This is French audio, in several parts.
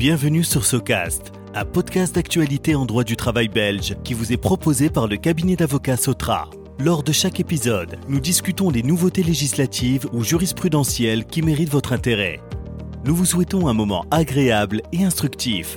Bienvenue sur Socast, un podcast d'actualité en droit du travail belge qui vous est proposé par le cabinet d'avocats Sotra. Lors de chaque épisode, nous discutons des nouveautés législatives ou jurisprudentielles qui méritent votre intérêt. Nous vous souhaitons un moment agréable et instructif.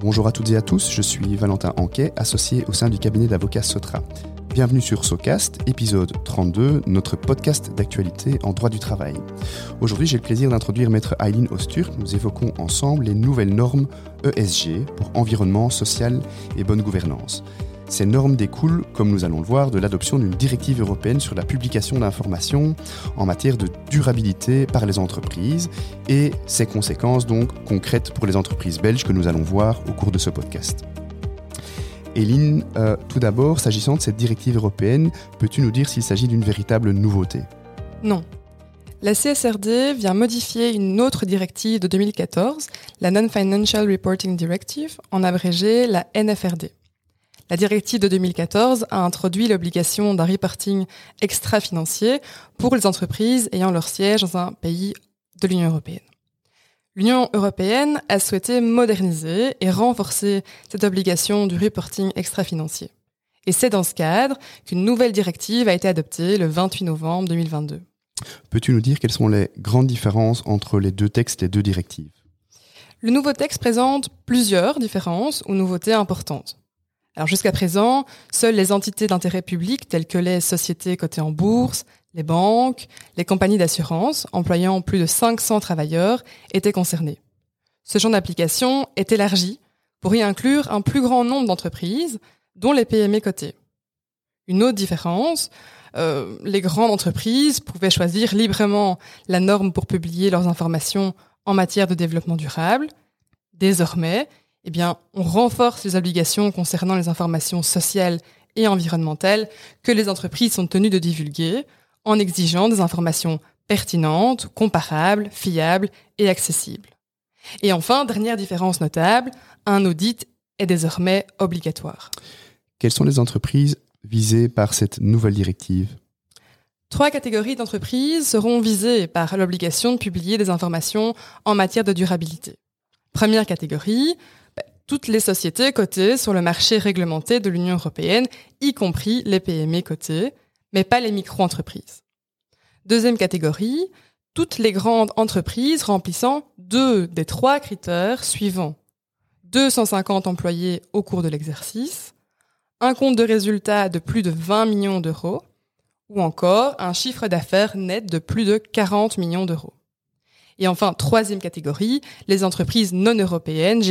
Bonjour à toutes et à tous, je suis Valentin Anquet, associé au sein du cabinet d'avocats Sotra. Bienvenue sur SoCast, épisode 32, notre podcast d'actualité en droit du travail. Aujourd'hui, j'ai le plaisir d'introduire maître Eileen Ostur. Nous évoquons ensemble les nouvelles normes ESG pour environnement, social et bonne gouvernance. Ces normes découlent, comme nous allons le voir, de l'adoption d'une directive européenne sur la publication d'informations en matière de durabilité par les entreprises et ses conséquences donc concrètes pour les entreprises belges que nous allons voir au cours de ce podcast. Eline, euh, tout d'abord, s'agissant de cette directive européenne, peux-tu nous dire s'il s'agit d'une véritable nouveauté? Non. La CSRD vient modifier une autre directive de 2014, la Non-Financial Reporting Directive, en abrégé la NFRD. La directive de 2014 a introduit l'obligation d'un reporting extra-financier pour les entreprises ayant leur siège dans un pays de l'Union européenne. L'Union européenne a souhaité moderniser et renforcer cette obligation du reporting extra-financier. Et c'est dans ce cadre qu'une nouvelle directive a été adoptée le 28 novembre 2022. Peux-tu nous dire quelles sont les grandes différences entre les deux textes et deux directives? Le nouveau texte présente plusieurs différences ou nouveautés importantes. Alors jusqu'à présent, seules les entités d'intérêt public telles que les sociétés cotées en bourse, les banques, les compagnies d'assurance employant plus de 500 travailleurs étaient concernées. Ce champ d'application est élargi pour y inclure un plus grand nombre d'entreprises, dont les PME cotées. Une autre différence, euh, les grandes entreprises pouvaient choisir librement la norme pour publier leurs informations en matière de développement durable. Désormais, eh bien, on renforce les obligations concernant les informations sociales et environnementales que les entreprises sont tenues de divulguer en exigeant des informations pertinentes, comparables, fiables et accessibles. Et enfin, dernière différence notable, un audit est désormais obligatoire. Quelles sont les entreprises visées par cette nouvelle directive? Trois catégories d'entreprises seront visées par l'obligation de publier des informations en matière de durabilité. Première catégorie, bah, toutes les sociétés cotées sur le marché réglementé de l'Union européenne, y compris les PME cotées mais pas les micro-entreprises. Deuxième catégorie, toutes les grandes entreprises remplissant deux des trois critères suivants. 250 employés au cours de l'exercice, un compte de résultat de plus de 20 millions d'euros, ou encore un chiffre d'affaires net de plus de 40 millions d'euros. Et enfin, troisième catégorie, les entreprises non européennes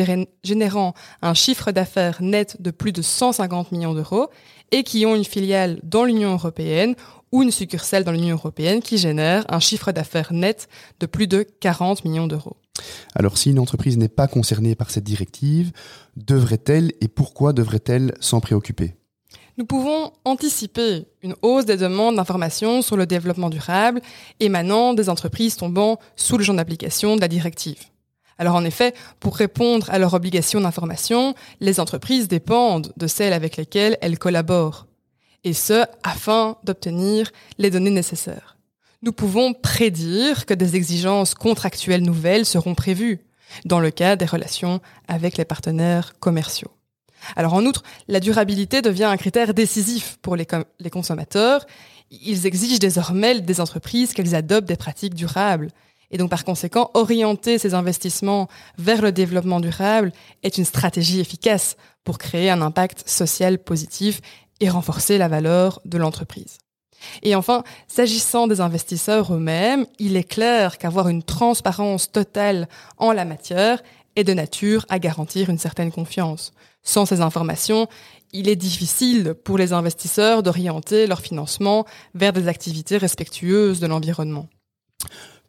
générant un chiffre d'affaires net de plus de 150 millions d'euros et qui ont une filiale dans l'Union européenne ou une succursale dans l'Union européenne qui génère un chiffre d'affaires net de plus de 40 millions d'euros. Alors si une entreprise n'est pas concernée par cette directive, devrait-elle et pourquoi devrait-elle s'en préoccuper? Nous pouvons anticiper une hausse des demandes d'informations sur le développement durable émanant des entreprises tombant sous le champ d'application de la directive. Alors en effet, pour répondre à leurs obligations d'information, les entreprises dépendent de celles avec lesquelles elles collaborent, et ce, afin d'obtenir les données nécessaires. Nous pouvons prédire que des exigences contractuelles nouvelles seront prévues dans le cas des relations avec les partenaires commerciaux. Alors en outre, la durabilité devient un critère décisif pour les, consommateurs. Ils exigent désormais des entreprises qu'elles adoptent des pratiques durables. Et donc par conséquent, orienter ces investissements vers le développement durable est une stratégie efficace pour créer un impact social positif et renforcer la valeur de l'entreprise. Et enfin, s'agissant des investisseurs eux-mêmes, il est clair qu'avoir une transparence totale en la matière est de nature à garantir une certaine confiance. Sans ces informations, il est difficile pour les investisseurs d'orienter leur financement vers des activités respectueuses de l'environnement.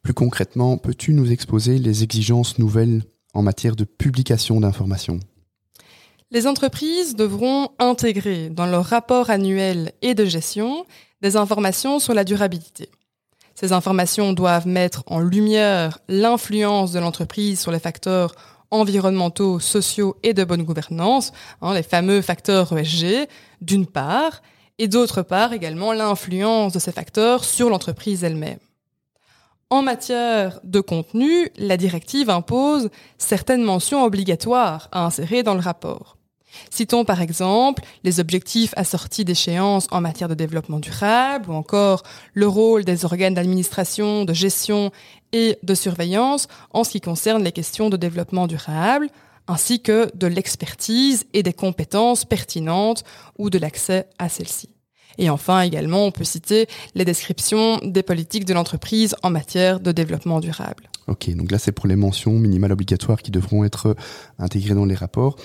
Plus concrètement, peux-tu nous exposer les exigences nouvelles en matière de publication d'informations? Les entreprises devront intégrer dans leur rapport annuel et de gestion des informations sur la durabilité. Ces informations doivent mettre en lumière l'influence de l'entreprise sur les facteurs environnementaux, sociaux et de bonne gouvernance, hein, les fameux facteurs ESG, d'une part, et d'autre part également l'influence de ces facteurs sur l'entreprise elle-même. En matière de contenu, la directive impose certaines mentions obligatoires à insérer dans le rapport. Citons par exemple les objectifs assortis d'échéances en matière de développement durable ou encore le rôle des organes d'administration, de gestion et de surveillance en ce qui concerne les questions de développement durable, ainsi que de l'expertise et des compétences pertinentes ou de l'accès à celles-ci. Et enfin, également, on peut citer les descriptions des politiques de l'entreprise en matière de développement durable. Ok, donc là, c'est pour les mentions minimales obligatoires qui devront être intégrées dans les rapports.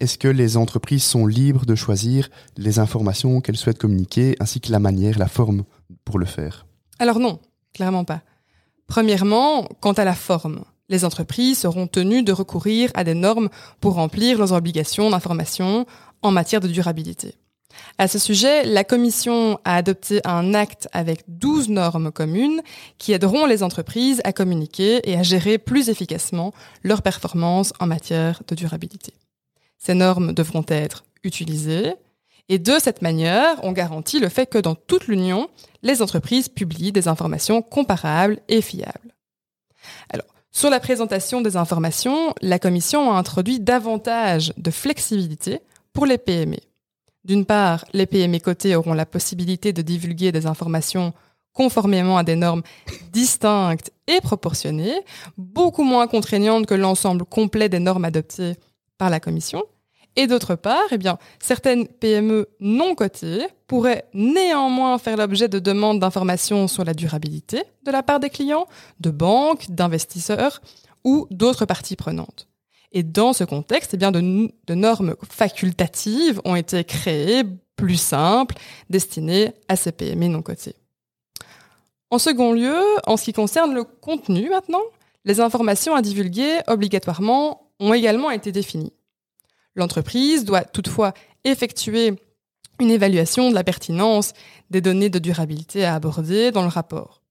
Est-ce que les entreprises sont libres de choisir les informations qu'elles souhaitent communiquer, ainsi que la manière, la forme pour le faire? Alors non, clairement pas. Premièrement, quant à la forme, les entreprises seront tenues de recourir à des normes pour remplir leurs obligations d'information en matière de durabilité. À ce sujet, la Commission a adopté un acte avec 12 normes communes qui aideront les entreprises à communiquer et à gérer plus efficacement leurs performances en matière de durabilité. Ces normes devront être utilisées et de cette manière, on garantit le fait que dans toute l'Union, les entreprises publient des informations comparables et fiables. Alors, sur la présentation des informations, la Commission a introduit davantage de flexibilité pour les PME. D'une part, les PME cotées auront la possibilité de divulguer des informations conformément à des normes distinctes et proportionnées, beaucoup moins contraignantes que l'ensemble complet des normes adoptées par la Commission. Et d'autre part, eh bien, certaines PME non cotées pourraient néanmoins faire l'objet de demandes d'informations sur la durabilité de la part des clients, de banques, d'investisseurs ou d'autres parties prenantes. Et dans ce contexte, eh bien, de, normes facultatives ont été créées, plus simples, destinées à ces PME non cotées. En second lieu, en ce qui concerne le contenu maintenant, les informations à divulguer obligatoirement ont également été définies. L'entreprise doit toutefois effectuer une évaluation de la pertinence des données de durabilité à aborder dans le rapport.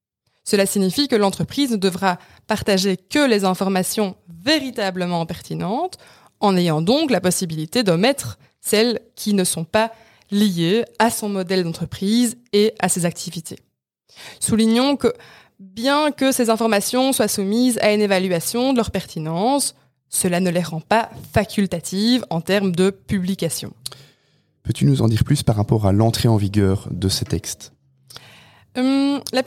Cela signifie que l'entreprise ne devra partager que les informations véritablement pertinentes, en ayant donc la possibilité d'omettre celles qui ne sont pas liées à son modèle d'entreprise et à ses activités. Soulignons que bien que ces informations soient soumises à une évaluation de leur pertinence, cela ne les rend pas facultatives en termes de publication. Peux-tu nous en dire plus par rapport à l'entrée en vigueur de ces textes? Hum, la,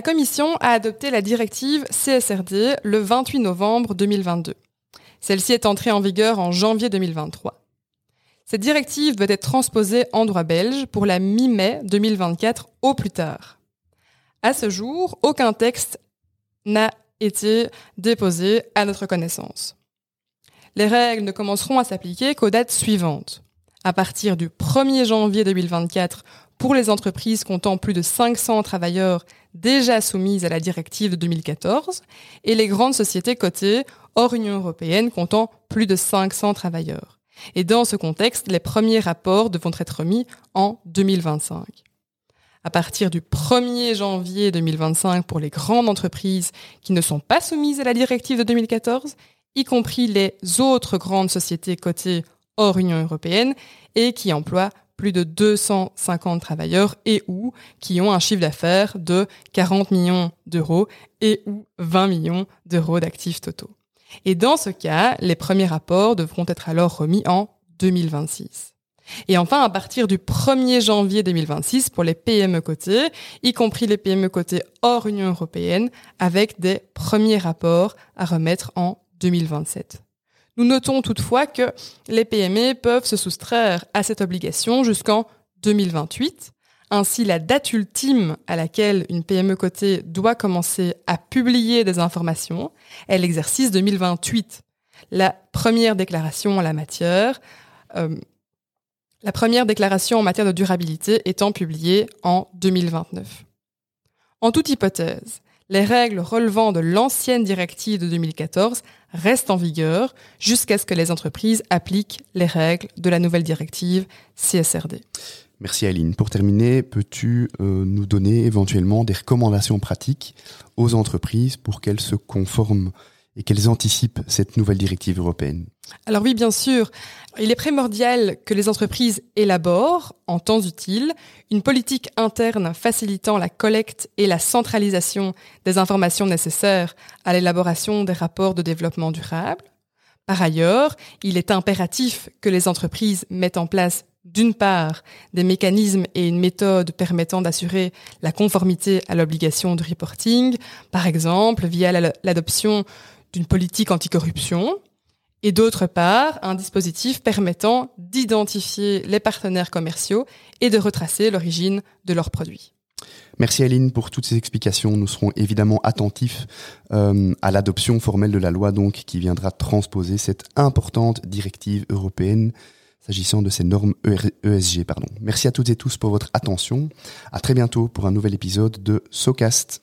Commission a adopté la directive CSRD le 28 novembre 2022. Celle-ci est entrée en vigueur en janvier 2023. Cette directive doit être transposée en droit belge pour la mi-mai 2024 au plus tard. À ce jour, aucun texte n'a été déposé à notre connaissance? Les règles ne commenceront à s'appliquer qu'aux dates suivantes. À partir du 1er janvier 2024 pour les entreprises comptant plus de 500 travailleurs déjà soumises à la directive de 2014 et les grandes sociétés cotées hors Union européenne comptant plus de 500 travailleurs. Et dans ce contexte, les premiers rapports devront être remis en 2025. À partir du 1er janvier 2025 pour les grandes entreprises qui ne sont pas soumises à la directive de 2014, y compris les autres grandes sociétés cotées hors Union européenne et qui emploient plus de 250 travailleurs et ou qui ont un chiffre d'affaires de 40 millions d'euros et ou 20 millions d'euros d'actifs totaux. Et dans ce cas, les premiers rapports devront être alors remis en 2026. Et enfin, à partir du 1er janvier 2026 pour les PME cotées, y compris les PME cotées hors Union européenne, avec des premiers rapports à remettre en 2027. Nous notons toutefois que les PME peuvent se soustraire à cette obligation jusqu'en 2028. Ainsi, la date ultime à laquelle une PME cotée doit commencer à publier des informations est l'exercice 2028. La première déclaration en la matière, euh, la première déclaration en matière de durabilité étant publiée en 2029. En toute hypothèse, les règles relevant de l'ancienne directive de 2014 restent en vigueur jusqu'à ce que les entreprises appliquent les règles de la nouvelle directive CSRD. Merci Aline. Pour terminer, peux-tu euh, nous donner éventuellement des recommandations pratiques aux entreprises pour qu'elles se conforment et qu'elles anticipent cette nouvelle directive européenne Alors oui, bien sûr. Il est primordial que les entreprises élaborent, en temps utile, une politique interne facilitant la collecte et la centralisation des informations nécessaires à l'élaboration des rapports de développement durable. Par ailleurs, il est impératif que les entreprises mettent en place d'une part, des mécanismes et une méthode permettant d'assurer la conformité à l'obligation de reporting, par exemple via l'adoption d'une politique anticorruption, et d'autre part, un dispositif permettant d'identifier les partenaires commerciaux et de retracer l'origine de leurs produits. Merci Aline pour toutes ces explications. Nous serons évidemment attentifs euh, à l'adoption formelle de la loi donc qui viendra transposer cette importante directive européenne s'agissant de ces normes ESG. Pardon. Merci à toutes et tous pour votre attention. À très bientôt pour un nouvel épisode de SoCast.